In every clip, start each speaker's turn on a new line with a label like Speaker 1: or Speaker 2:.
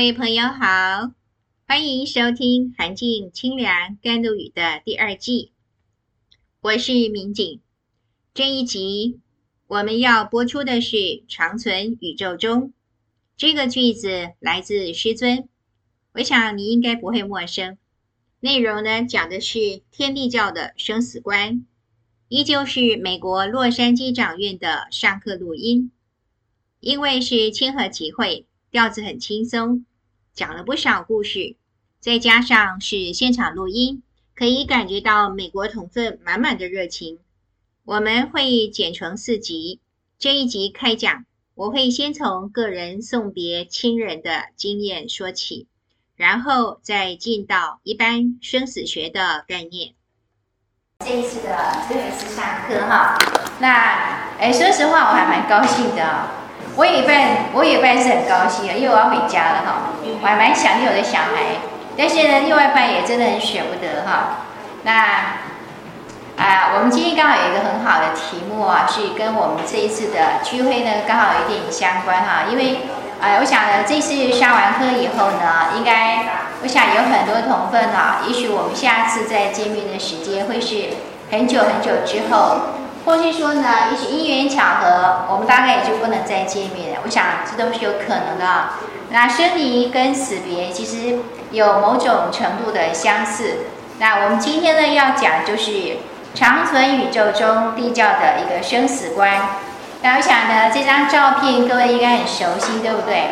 Speaker 1: 各位朋友好，欢迎收听《寒静清凉甘露语》的第二季，我是民警。这一集我们要播出的是“长存宇宙中”这个句子，来自师尊。我想你应该不会陌生。内容呢，讲的是天地教的生死观，依旧是美国洛杉矶长院的上课录音。因为是亲和集会。调子很轻松，讲了不少故事，再加上是现场录音，可以感觉到美国同奋满满的热情。我们会剪成四集，这一集开讲，我会先从个人送别亲人的经验说起，然后再进到一般生死学的概念。这一次的最后一次上课哈，那哎，说实话，我还蛮高兴的。我有一半，我有一半是很高兴的，因为我要回家了哈。我还蛮想念我的小孩，但是呢，另外一半也真的很舍不得哈。那啊，我们今天刚好有一个很好的题目啊，是跟我们这一次的聚会呢刚好有一点相关哈。因为啊，我想呢，这次上完课以后呢，应该我想有很多同分啊，也许我们下次再见面的时间会是很久很久之后。或是说呢，也许因缘巧合，我们大概也就不能再见面了。我想这都是有可能的。那生离跟死别其实有某种程度的相似。那我们今天呢要讲就是长存宇宙中地教的一个生死观。那我想呢，这张照片各位应该很熟悉，对不对？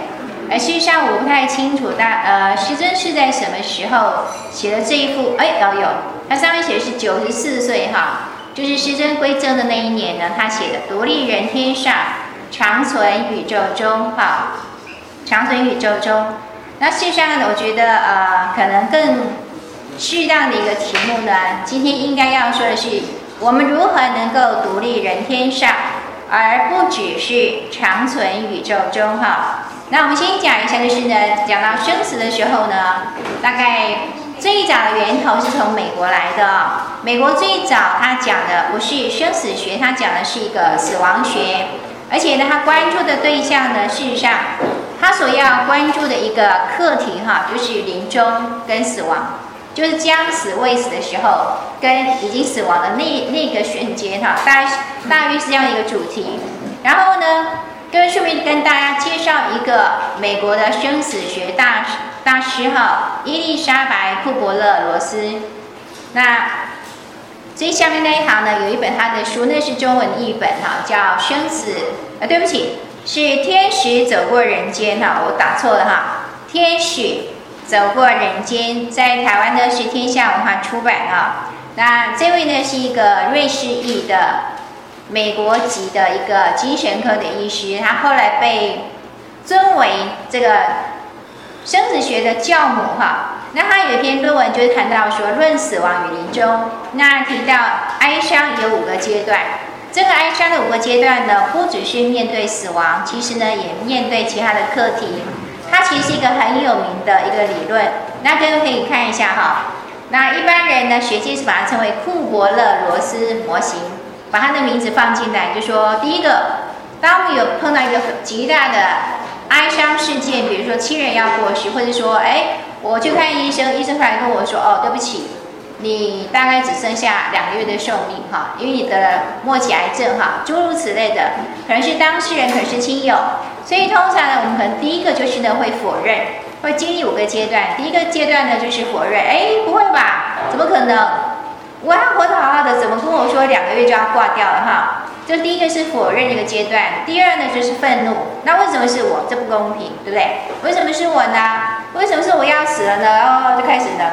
Speaker 1: 而事实上我不太清楚大呃师尊是在什么时候写的这一幅？哎，有有，它上面写的是九十四岁哈。就是师尊归正的那一年呢，他写的“独立人天上，长存宇宙中”哈，长存宇宙中。那事实上呢，我觉得呃，可能更适当的一个题目呢，今天应该要说的是，我们如何能够独立人天上，而不只是长存宇宙中哈。那我们先讲一下，就是呢，讲到生死的时候呢，大概。最早的源头是从美国来的。美国最早他讲的不是生死学，他讲的是一个死亡学，而且呢，他关注的对象呢，事实上，他所要关注的一个课题哈，就是临终跟死亡，就是将死未死的时候，跟已经死亡的那那个瞬间哈，大大约是这样一个主题。然后呢，跟顺便跟大家介绍一个美国的生死学大师大师哈，伊丽莎白·库伯勒罗斯。那最下面那一行呢，有一本他的书，那是中文译本哈，叫《生死》啊，对不起，是《天使走过人间》哈，我打错了哈，《天使走过人间》在台湾呢是天下文化出版啊。那这位呢是一个瑞士裔的美国籍的一个精神科的医师，他后来被尊为这个。生殖学的教母哈，那他有一篇论文就是谈到说，论死亡与临终，那提到哀伤有五个阶段，这个哀伤的五个阶段呢，不只是面对死亡，其实呢也面对其他的课题，它其实是一个很有名的一个理论，那各位可以看一下哈，那一般人呢学界是把它称为库伯勒罗斯模型，把他的名字放进来，就说第一个，当我们有碰到一个极大的。哀伤事件，比如说亲人要过世，或者说，哎，我去看医生，医生突然跟我说，哦，对不起，你大概只剩下两个月的寿命，哈，因为你得了末期癌症，哈，诸如此类的，可能是当事人，可能是亲友，所以通常呢，我们可能第一个就是呢会否认，会经历五个阶段，第一个阶段呢就是否认，哎，不会吧，怎么可能？我还活得好好的，怎么跟我说两个月就要挂掉了，哈？就第一个是否认一个阶段，第二呢就是愤怒，那为什么是我？这不公平，对不对？为什么是我呢？为什么是我要死了呢？哦，就开始呢，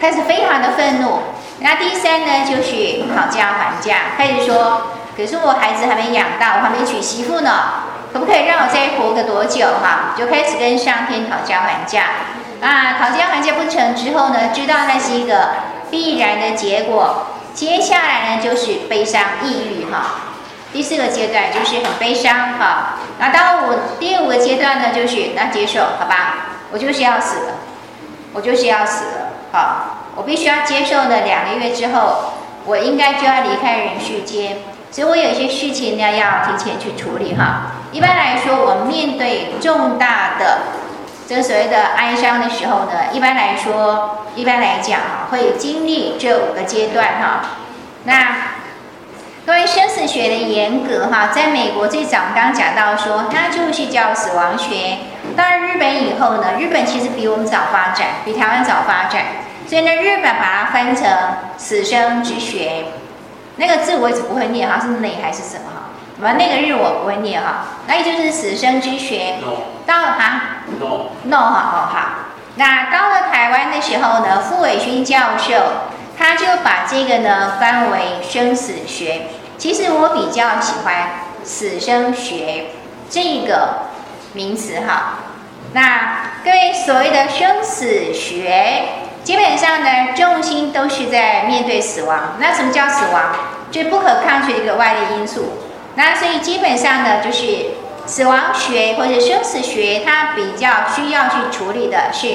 Speaker 1: 开始非常的愤怒。那第三呢就是讨价还价，开始说，可是我孩子还没养大，我还没娶媳妇呢，可不可以让我再活个多久？哈，就开始跟上天讨价还价。啊，讨价还价不成之后呢，知道那是一个必然的结果。接下来呢，就是悲伤、抑郁哈。第四个阶段就是很悲伤哈。那当我第五个阶段呢，就是那接受，好吧，我就是要死了，我就是要死了，好，我必须要接受呢。两个月之后，我应该就要离开人世间，所以我有些事情呢要提前去处理哈。一般来说，我面对重大的这所谓的哀伤的时候呢，一般来说，一般来讲哈，会经历这五个阶段哈。那关于生死学的严格哈，在美国最早刚刚讲到说，它就是叫死亡学。到了日本以后呢，日本其实比我们早发展，比台湾早发展，所以呢，日本把它分成死生之学。那个字我一直不会念哈，是哪还是什么哈？完那个日我不会念哈，那也就是死生之学。到了哈，no，no 好。那到了台湾的时候呢，傅伟勋教授他就把这个呢翻为生死学。其实我比较喜欢死生学这个名词哈。那各位所谓的生死学，基本上呢重心都是在面对死亡。那什么叫死亡？就是不可抗拒的一个外力因素。那所以基本上呢，就是死亡学或者生死学，它比较需要去处理的是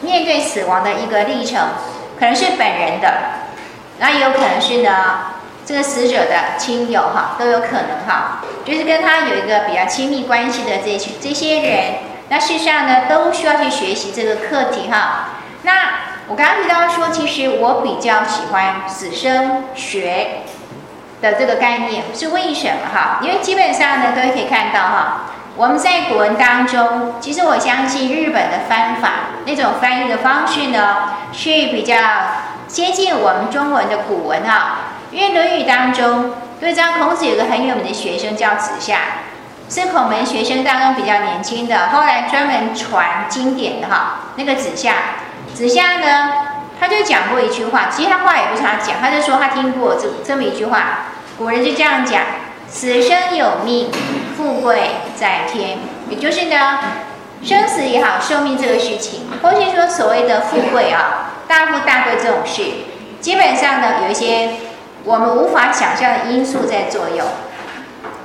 Speaker 1: 面对死亡的一个历程，可能是本人的，那也有可能是呢。这个死者的亲友哈都有可能哈，就是跟他有一个比较亲密关系的这些这些人，那事实上呢都需要去学习这个课题哈。那我刚刚提到说，其实我比较喜欢死生学的这个概念，是为什么哈？因为基本上呢，各位可以看到哈，我们在古文当中，其实我相信日本的翻法那种翻译的方式呢，是比较接近我们中文的古文哈。因为《论语》当中，对这样孔子有个很有名的学生叫子夏，是孔门学生当中比较年轻的，后来专门传经典的哈。那个子夏，子夏呢，他就讲过一句话，其实他话也不是他讲，他就说他听过这这么一句话，古人就这样讲：死生有命，富贵在天。也就是呢，生死也好，寿命这个事情，或是说所谓的富贵啊，大富大贵这种事，基本上呢，有一些。我们无法想象的因素在作用，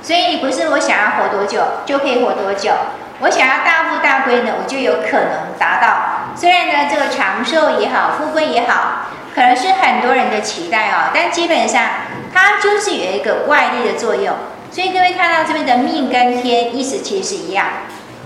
Speaker 1: 所以不是我想要活多久就可以活多久。我想要大富大贵呢，我就有可能达到。虽然呢，这个长寿也好，富贵也好，可能是很多人的期待哦，但基本上它就是有一个外力的作用。所以各位看到这边的命跟天，意思其实是一样。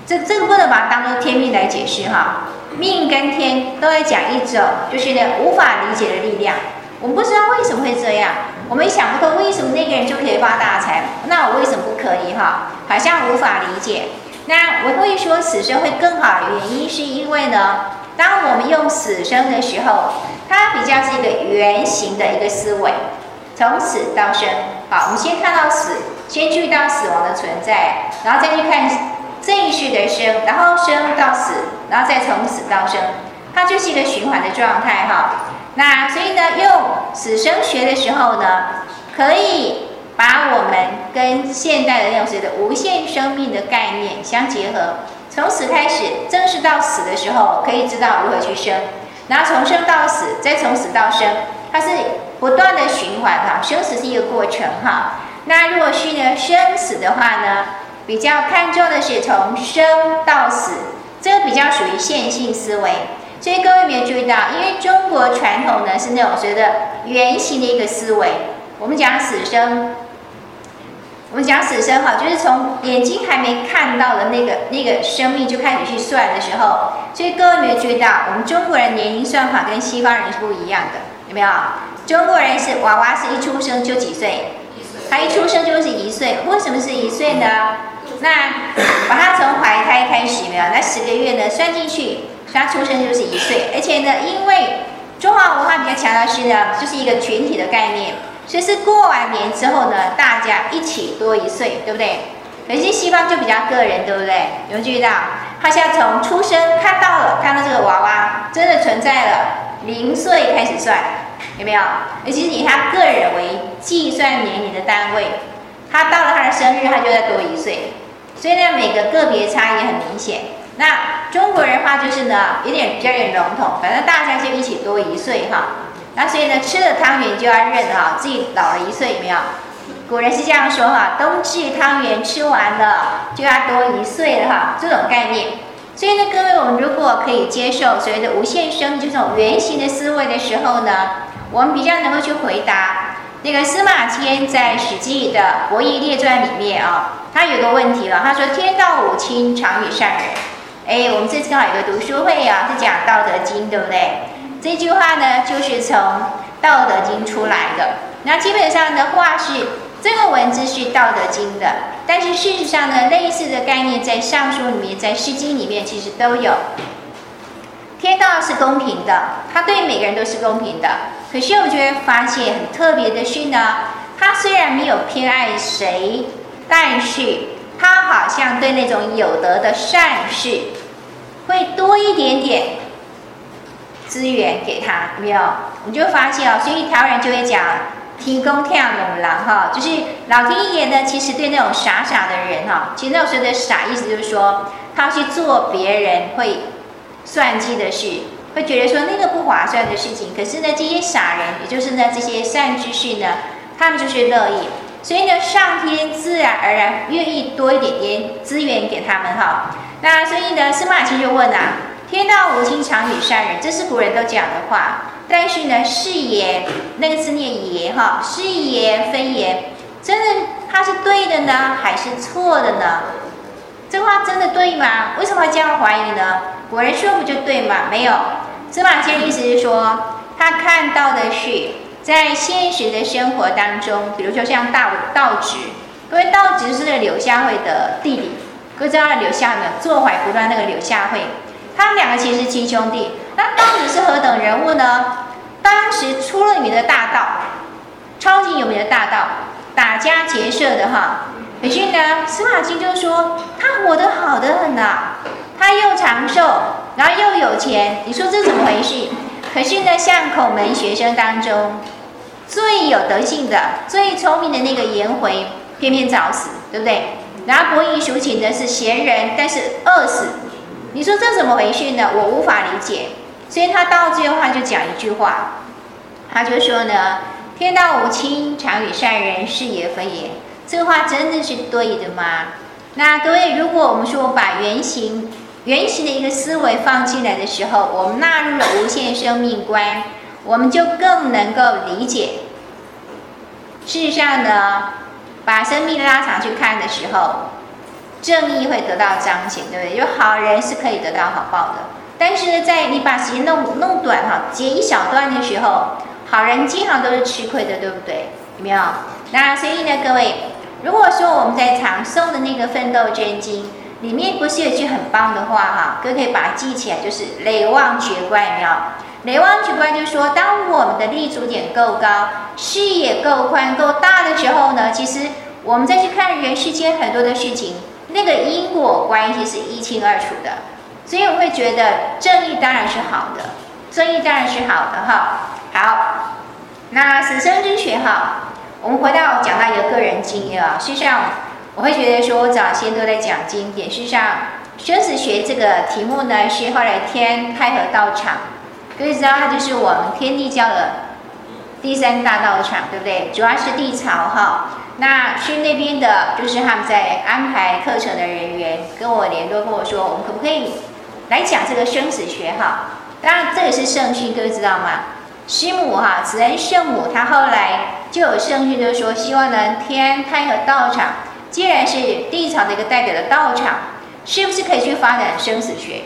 Speaker 1: 这这个不能把它当做天命来解释哈。命跟天都在讲一种，就是呢无法理解的力量。我们不知道为什么会这样，我们想不通为什么那个人就可以发大财，那我为什么不可以哈？好像无法理解。那我会说死生会更好的原因，是因为呢，当我们用死生的时候，它比较是一个圆形的一个思维，从死到生。好，我们先看到死，先注意到死亡的存在，然后再去看这一世的生，然后生到死，然后再从死到生，它就是一个循环的状态哈。那所以呢，用死生学的时候呢，可以把我们跟现代的那种所谓的无限生命的概念相结合。从死开始，正式到死的时候，可以知道如何去生。然后从生到死，再从死到生，它是不断的循环哈。生死是一个过程哈。那如果是呢生死的话呢，比较看重的是从生到死，这个比较属于线性思维。所以各位有没有注意到？因为中国传统呢是那种所谓的圆形的一个思维。我们讲死生，我们讲死生哈，就是从眼睛还没看到的那个那个生命就开始去算的时候。所以各位有没有注意到？我们中国人年龄算法跟西方人是不一样的，有没有？中国人是娃娃是一出生就几岁？他一出生就是一岁。为什么是一岁呢？那把他从怀胎开始没有？那十个月呢算进去。他出生就是一岁，而且呢，因为中华文化比较强调是呢，就是一个群体的概念，所以是过完年之后呢，大家一起多一岁，对不对？可是西方就比较个人，对不对？有没有注意到？他现在从出生看到了，看到这个娃娃真的存在了，零岁开始算，有没有？而且是以他个人为计算年龄的单位，他到了他的生日，他就在多一岁，所以呢，每个个别差异很明显。那中国人话就是呢，有点比较有点笼统，反正大家就一起多一岁哈。那所以呢，吃了汤圆就要认哈，自己老了一岁，有没有？古人是这样说哈，冬至汤圆吃完了就要多一岁了哈，这种概念。所以呢，各位，我们如果可以接受所谓的无限生这种圆形的思维的时候呢，我们比较能够去回答那个司马迁在《史记》的《伯夷列传》里面啊，他有个问题了，他说：“天道五亲，常与善人。”哎，我们这次刚好有个读书会啊，是讲《道德经》，对不对？这句话呢，就是从《道德经》出来的。那基本上的话是这个文字是《道德经》的，但是事实上呢，类似的概念在《尚书》里面，在《诗经》里面其实都有。天道是公平的，它对每个人都是公平的。可是我觉得发现很特别的是呢，它虽然没有偏爱谁，但是它好像对那种有德的善事，会多一点点资源给他，有没有？你就发现哦，所以台湾人就会讲“天公疼农人”哈，就是老天爷呢，其实对那种傻傻的人哈，其实那种说的傻，意思就是说他去做别人会。算计的事，会觉得说那个不划算的事情，可是呢，这些傻人，也就是呢这些善知识呢，他们就是乐意，所以呢，上天自然而然愿意多一点点资源给他们哈。那所以呢，司马迁就问啊：“天道无亲，常与善人。”这是古人都讲的话，但是呢，是也那个字念也哈，是也非也，真的他是对的呢，还是错的呢？这话真的对吗？为什么这样怀疑呢？古人说不就对吗？没有，司马迁意思是说，他看到的是在现实的生活当中，比如说像道道直，因为道直是那个柳下惠的弟弟，各位知道柳下惠坐怀不乱那个柳下惠，他们两个其实是亲兄弟。那道直是何等人物呢？当时出了名的大盗，超级有名的大盗，打家劫舍的哈。可是呢，司马迁就说他活得好得很呐、他又长寿，然后又有钱，你说这怎么回事？可是呢，像孔门学生当中最有德性的、最聪明的那个颜回，偏偏早死，对不对？然后伯夷叔齐的是贤人，但是饿死，你说这怎么回事呢？我无法理解。所以他到最后他就讲一句话，他就说呢：“天道无亲，常与善人，是也非也。”这话真的是对的吗？那各位，如果我们说把原型、原型的一个思维放进来的时候，我们纳入了无限生命观，我们就更能够理解。事实上呢，把生命拉长去看的时候，正义会得到彰显，对不对？有好人是可以得到好报的。但是呢，在你把时间弄弄短哈，截一小段的时候，好人经常都是吃亏的，对不对？有没有？那所以呢，各位。如果说我们在常诵的那个《奋斗真经》里面，不是有句很棒的话哈，各位可以把它记起来，就是“雷忘绝观”，有没有？“累忘绝观”就是说，当我们的立足点够高，视野够宽、够大的时候呢，其实我们再去看人世间很多的事情，那个因果关系是一清二楚的。所以我会觉得正义当然是好的，正义当然是好的哈。好，那死生之学哈。我们回到讲到一个个人经验啊，事实上我会觉得说，我早先都在讲经典。事实上，生死学这个题目呢，是后来天太和道场，各位知道它就是我们天地教的第三大道场，对不对？主要是地曹哈。那去那边的，就是他们在安排课程的人员跟我联络，跟我说，我们可不可以来讲这个生死学哈？当然，这个是圣训，各位知道吗？师母哈，慈恩圣母，她后来就有圣训，就是说希望呢，天太和道场，既然是地朝的一个代表的道场，是不是可以去发展生死学？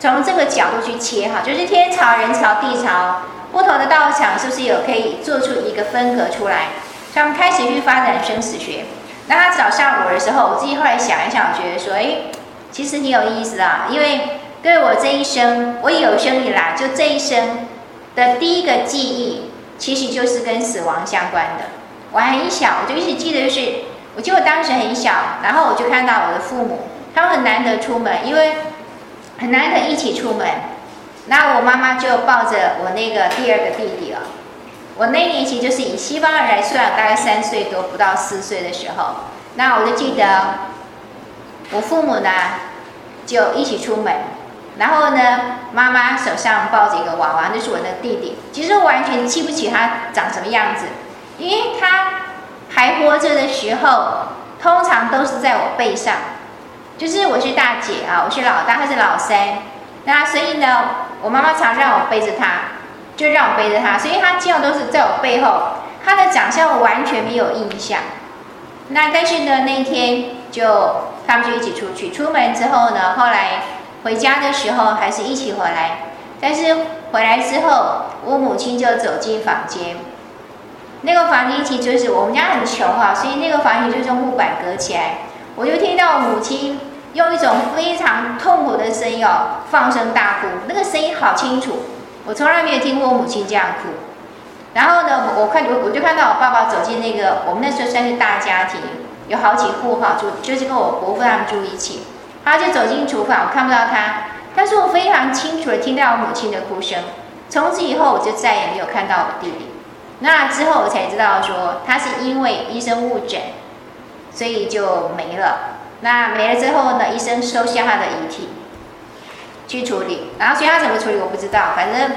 Speaker 1: 从这个角度去切哈，就是天朝、人朝、地朝不同的道场，是不是有可以做出一个分隔出来？他们开始去发展生死学。那他找上我的时候，我自己后来想一想，我觉得说，哎，其实挺有意思啊，因为对我这一生，我有生以来就这一生。的第一个记忆，其实就是跟死亡相关的。我还很小，我就一直记得，就是我记得我当时很小，然后我就看到我的父母，他们很难得出门，因为很难得一起出门。那我妈妈就抱着我那个第二个弟弟了。我那年其实就是以西方人来算，大概三岁多，不到四岁的时候。那我就记得，我父母呢就一起出门。然后呢，妈妈手上抱着一个娃娃，那是我的弟弟。其实我完全记不起他长什么样子，因为他还活着的时候，通常都是在我背上。就是我是大姐啊，我是老大，他是老三。那所以呢，我妈妈常让我背着他，就让我背着他，所以他基本上都是在我背后。他的长相我完全没有印象。那但是呢，那一天就他们就一起出去。出门之后呢，后来回家的时候还是一起回来。但是回来之后，我母亲就走进房间。那个房间其实就是我们家很穷哈，所以那个房间就是用木板隔起来。我就听到我母亲用一种非常痛苦的声音哦，放声大哭，那个声音好清楚，我从来没有听过我母亲这样哭。然后呢，我看我我就看到我爸爸走进那个，我们那时候算是大家庭，有好几户哈，住就是跟我伯父他们住一起。他就走进厨房，我看不到他，但是我非常清楚的听到我母亲的哭声。从此以后，我就再也没有看到我弟弟。那之后我才知道说，他是因为医生误诊，所以就没了。那没了之后呢，医生收下他的遗体去处理，然后所以他怎么处理我不知道，反正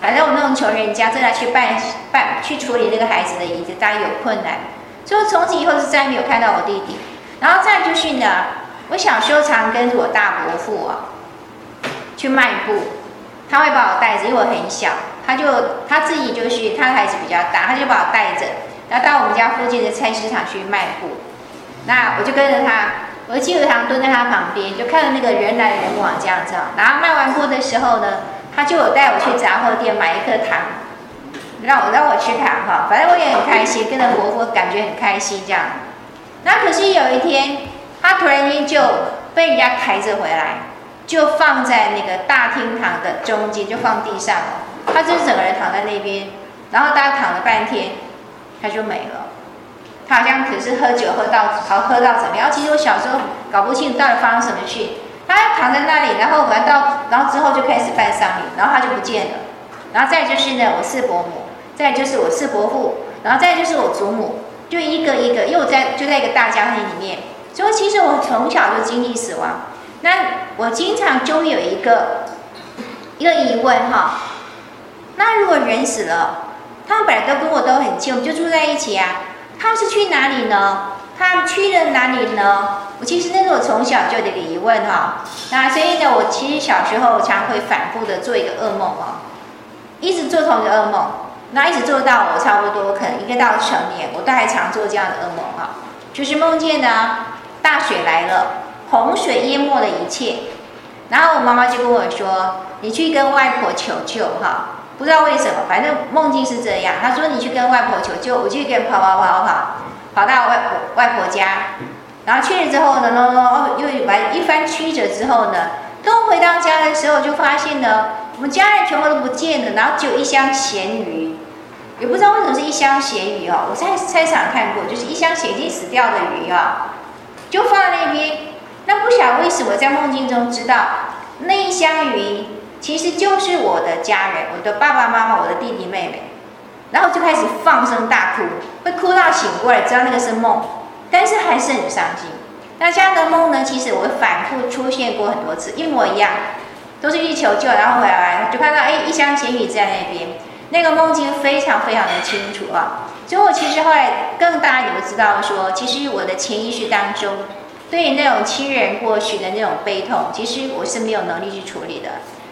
Speaker 1: 反正我那种穷人家，正在去办办去处理那个孩子的遗子，大家有困难，所以从此以后是再也没有看到我弟弟。然后再就是呢，我小时候常跟着我大伯父啊去卖布，他会把我带着，因为我很小，他就他自己就是他的孩子比较大，他就把我带着，然后到我们家附近的菜市场去卖布，那我就跟着他。我记得常蹲在他旁边，就看着那个人来人往这样子。然后卖完货的时候呢，他就有带我去杂货店买一颗糖，让我让我吃糖哈。反正我也很开心，跟着伯父感觉很开心这样。那可是有一天，他突然间就被人家抬着回来，就放在那个大厅堂的中间，就放地上了。他就是整个人躺在那边，然后大家躺了半天，他就没了。他好像可是喝酒喝到好喝到怎么样？其实我小时候搞不清到底发生什么事。他躺在那里，然后玩到，然后之后就开始办丧礼，然后他就不见了。然后再就是呢，我四伯母，再就是我四伯父，然后再就是我祖母，就一个一个又在就在一个大家庭里面。所以其实我从小就经历死亡。那我经常就有一个一个疑问哈，那如果人死了，他们本来都跟我都很近，我们就住在一起啊。他是去哪里呢？他去了哪里呢？我其实那是我从小就的疑问哈。那所以呢，我其实小时候常会反复的做一个噩梦哦，一直做同一个噩梦，那一直做到我差不多可能一个到成年，我都还常做这样的噩梦哈。就是梦见呢，大水来了，洪水淹没了一切，然后我妈妈就跟我说：“你去跟外婆求救哈。”不知道为什么，反正梦境是这样。他说：“你去跟外婆求救。”我就跟跑跑跑跑跑，跑到外婆外婆家。然后去了之后呢，哦，又完一番曲折之后呢，等回到家的时候，就发现呢，我们家人全部都不见了，然后只有一箱咸鱼。也不知道为什么是一箱咸鱼哦，我在菜市场看过，就是一箱咸已死掉的鱼啊，就放在那边。那不晓得为什么在梦境中知道那一箱鱼。其实就是我的家人，我的爸爸妈妈，我的弟弟妹妹，然后就开始放声大哭，会哭到醒过来，知道那个是梦，但是还是很伤心。那这样的梦呢，其实我反复出现过很多次，一模一样，都是去求救，然后回来就看到哎，一箱钱币在那边，那个梦境非常非常的清楚啊。所以我其实后来更大，你会知道说，其实我的潜意识当中，对于那种亲人过去的那种悲痛，其实我是没有能力去处理的。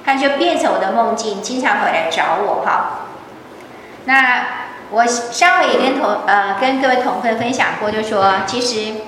Speaker 1: 他就变成我的梦境，经常回来找我哈。那我上回也跟同呃跟各位同分分享过，就说其实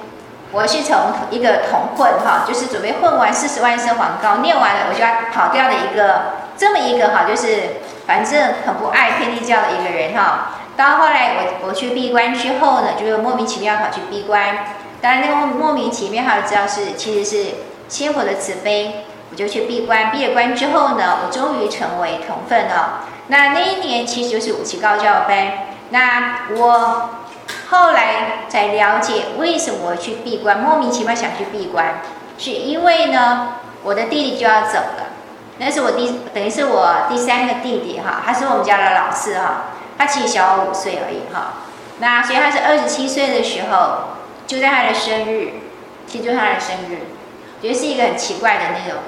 Speaker 1: 我是从一个同混哈，就是准备混完四十万声黄高念完了，我就要跑掉的一个这么一个哈，就是反正很不爱天地教的一个人哈。到后来我我去闭关之后呢，就是莫名其妙跑去闭关，当然那个莫名其妙，哈知道是其实是仙佛的慈悲。我就去闭关，闭了关之后呢，我终于成为同分了。那那一年其实就是五期高教班。那我后来才了解为什么去闭关，莫名其妙想去闭关，是因为呢，我的弟弟就要走了。那是我第等于是我第三个弟弟哈，他是我们家的老四哈，他其实小我五岁而已哈。那所以他是二十七岁的时候，就在他的生日，其实就是他的生日，觉得是一个很奇怪的那种。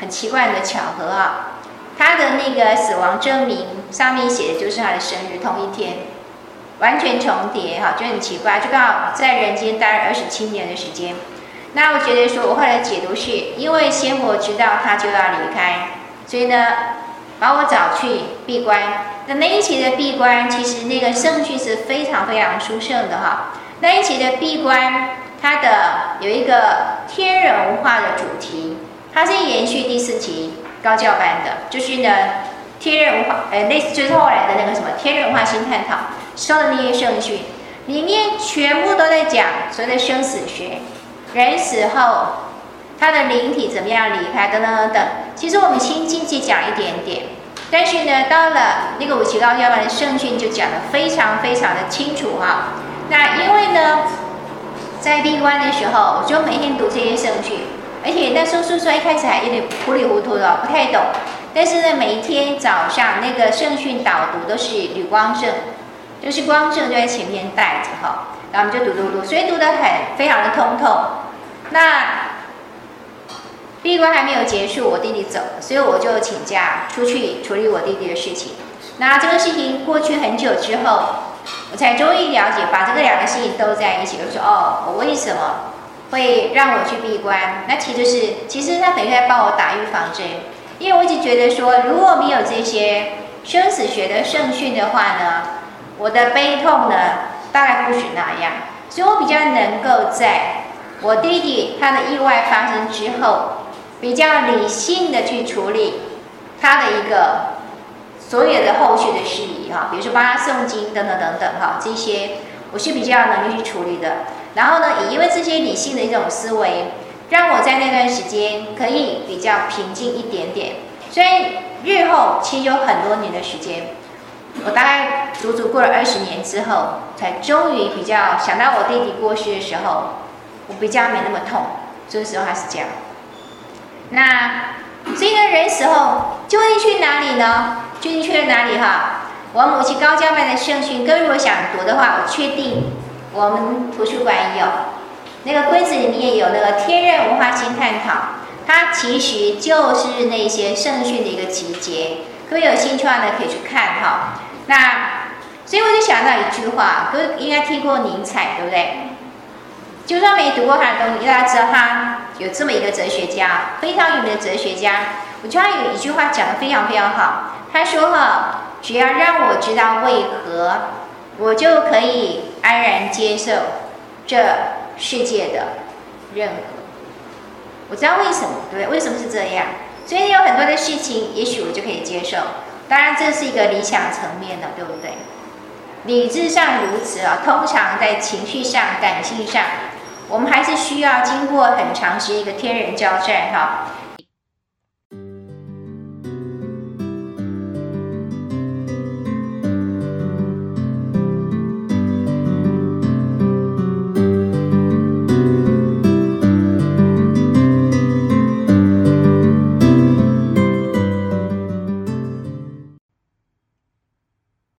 Speaker 1: 很奇怪的巧合啊！他的那个死亡证明上面写的就是他的生日同一天，完全重叠哈，就很奇怪，就刚好在人间待了二十七年的时间。那我觉得说，我后来解读是因为仙佛知道他就要离开，所以呢，把我找去闭关。那那一期的闭关，其实那个圣序是非常非常殊胜的哈。那一期的闭关，它的有一个天人文化的主题，它是延续第四期高教班的，就是呢天人文化，呃，类似就是后来的那个什么天人文化新探讨，收的那些圣训，里面全部都在讲所谓的生死学，人死后他的灵体怎么样离开等等等等。其实我们先进去讲一点点，但是呢，到了那个五期高教班的圣训就讲的非常非常的清楚哈。那因为呢。在闭关的时候，我就每天读这些圣训，而且那时候说说一开始还有点糊里糊涂的，不太懂。但是呢，每一天早上那个圣训导读都是吕光正，就是光正就在前面带着哈，然后我们就读读读，所以读得很非常的通透。那闭关还没有结束，我弟弟走，所以我就请假出去处理我弟弟的事情。那这个事情过去很久之后。我才终于了解，把这个两个事情都在一起。我说哦，我为什么会让我去闭关？那其实是，其实他等于在帮我打预防针。因为我一直觉得说，如果没有这些生死学的圣训的话呢，我的悲痛呢，大概不是那样。所以我比较能够在我弟弟他的意外发生之后，比较理性的去处理他的一个。所有的后续的事宜哈，比如说帮他诵经等等等等哈，这些我是比较能力去处理的。然后呢，也因为这些理性的一种思维，让我在那段时间可以比较平静一点点。所以日后其实有很多年的时间，我大概足足过了二十年之后，才终于比较想到我弟弟过世的时候，我比较没那么痛。这个时候还是这样。那所以呢，人死后究竟去哪里呢？究竟去了哪里哈？我母亲高教班的圣训，各位如果想读的话，我确定我们图书馆有那个柜子里面有那个天人文化新探讨，它其实就是那些圣训的一个集结。各位有兴趣的话呢，可以去看哈。那所以我就想到一句话，各位应该听过尼采，对不对？就算没读过他的东西，大家知道他有这么一个哲学家，非常有名的哲学家。我觉得他有一句话讲得非常非常好。他说：“哈，只要让我知道为何，我就可以安然接受这世界的任何。我知道为什么，对对？为什么是这样？所以有很多的事情，也许我就可以接受。当然，这是一个理想层面的，对不对？理智上如此啊，通常在情绪上、感性上，我们还是需要经过很长时间一个天人交战，哈。”